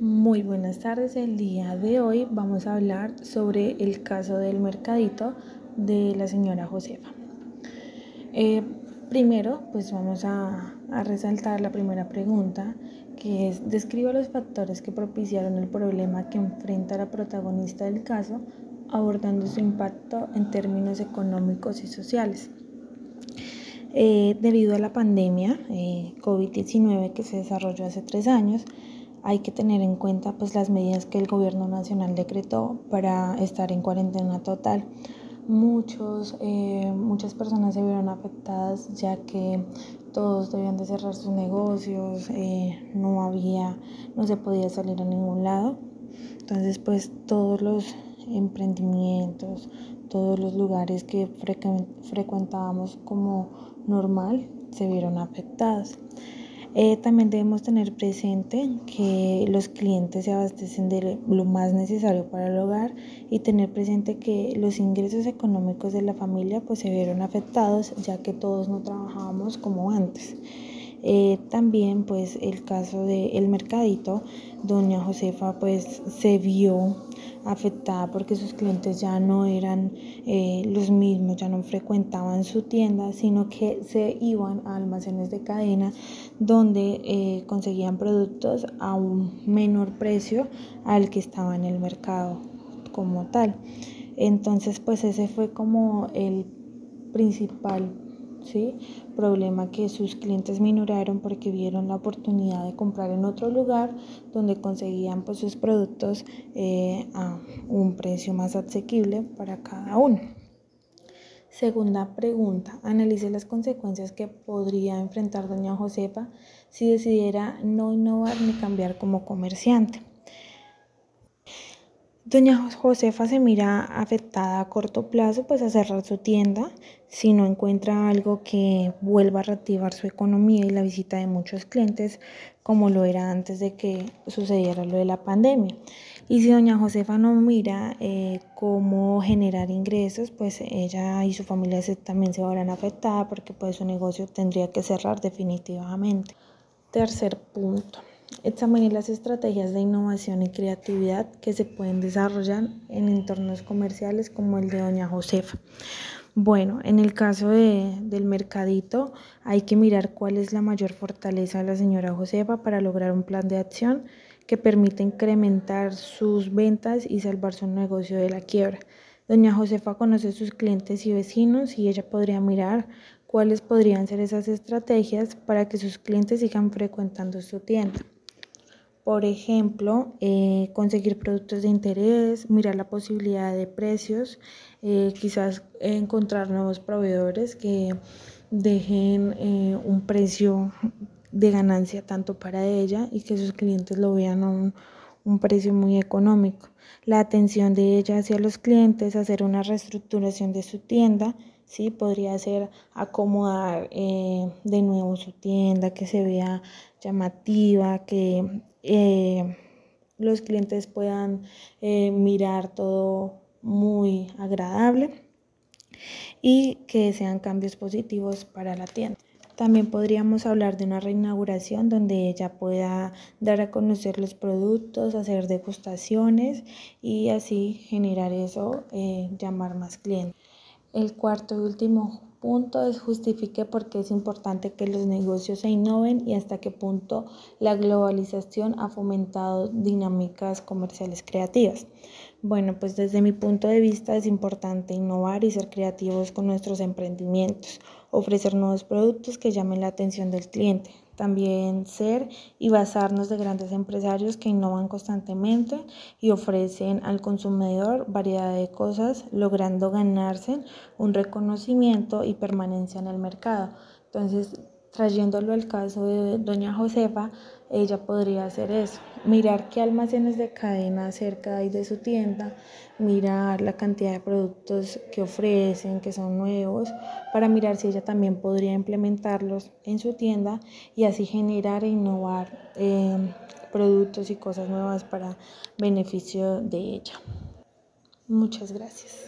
Muy buenas tardes. El día de hoy vamos a hablar sobre el caso del mercadito de la señora Josefa. Eh, primero, pues vamos a, a, resaltar la primera pregunta, que es, describa los factores que propiciaron el problema que enfrenta la protagonista del caso, abordando su impacto en términos económicos y sociales. Eh, debido a la pandemia eh, COVID-19 que se desarrolló hace tres años, hay que tener en cuenta pues las medidas que el gobierno nacional decretó para estar en cuarentena total. Muchos, eh, muchas personas se vieron afectadas ya que todos debían de cerrar sus negocios, eh, no había, no se podía salir a ningún lado. Entonces pues todos los emprendimientos, todos los lugares que frecuentábamos como normal se vieron afectados. Eh, también debemos tener presente que los clientes se abastecen de lo más necesario para el hogar y tener presente que los ingresos económicos de la familia pues se vieron afectados ya que todos no trabajábamos como antes. Eh, también pues el caso del mercadito, doña Josefa pues se vio afectada porque sus clientes ya no eran eh, los mismos, ya no frecuentaban su tienda, sino que se iban a almacenes de cadena donde eh, conseguían productos a un menor precio al que estaba en el mercado como tal. Entonces pues ese fue como el principal ¿sí? Problema que sus clientes minoraron porque vieron la oportunidad de comprar en otro lugar donde conseguían pues, sus productos eh, a un precio más asequible para cada uno. Segunda pregunta, analice las consecuencias que podría enfrentar doña Josefa si decidiera no innovar ni cambiar como comerciante. Doña Josefa se mira afectada a corto plazo pues a cerrar su tienda si no encuentra algo que vuelva a reactivar su economía y la visita de muchos clientes como lo era antes de que sucediera lo de la pandemia. Y si doña Josefa no mira eh, cómo generar ingresos, pues ella y su familia también se verán afectadas porque pues su negocio tendría que cerrar definitivamente. Tercer punto. Examine las estrategias de innovación y creatividad que se pueden desarrollar en entornos comerciales como el de Doña Josefa. Bueno, en el caso de, del mercadito hay que mirar cuál es la mayor fortaleza de la señora Josefa para lograr un plan de acción que permita incrementar sus ventas y salvar su negocio de la quiebra. Doña Josefa conoce sus clientes y vecinos y ella podría mirar cuáles podrían ser esas estrategias para que sus clientes sigan frecuentando su tienda. Por ejemplo, eh, conseguir productos de interés, mirar la posibilidad de precios, eh, quizás encontrar nuevos proveedores que dejen eh, un precio de ganancia tanto para ella y que sus clientes lo vean a un, un precio muy económico. La atención de ella hacia los clientes, hacer una reestructuración de su tienda, ¿sí? Podría ser acomodar eh, de nuevo su tienda, que se vea llamativa, que eh, los clientes puedan eh, mirar todo muy agradable y que sean cambios positivos para la tienda. También podríamos hablar de una reinauguración donde ella pueda dar a conocer los productos, hacer degustaciones y así generar eso, llamar más clientes. El cuarto y último punto es justifique por qué es importante que los negocios se innoven y hasta qué punto la globalización ha fomentado dinámicas comerciales creativas. Bueno, pues desde mi punto de vista es importante innovar y ser creativos con nuestros emprendimientos, ofrecer nuevos productos que llamen la atención del cliente, también ser y basarnos de grandes empresarios que innovan constantemente y ofrecen al consumidor variedad de cosas, logrando ganarse un reconocimiento y permanencia en el mercado. Entonces, trayéndolo al caso de doña Josefa, ella podría hacer eso, mirar qué almacenes de cadena cerca hay de su tienda, mirar la cantidad de productos que ofrecen, que son nuevos, para mirar si ella también podría implementarlos en su tienda y así generar e innovar eh, productos y cosas nuevas para beneficio de ella. Muchas gracias.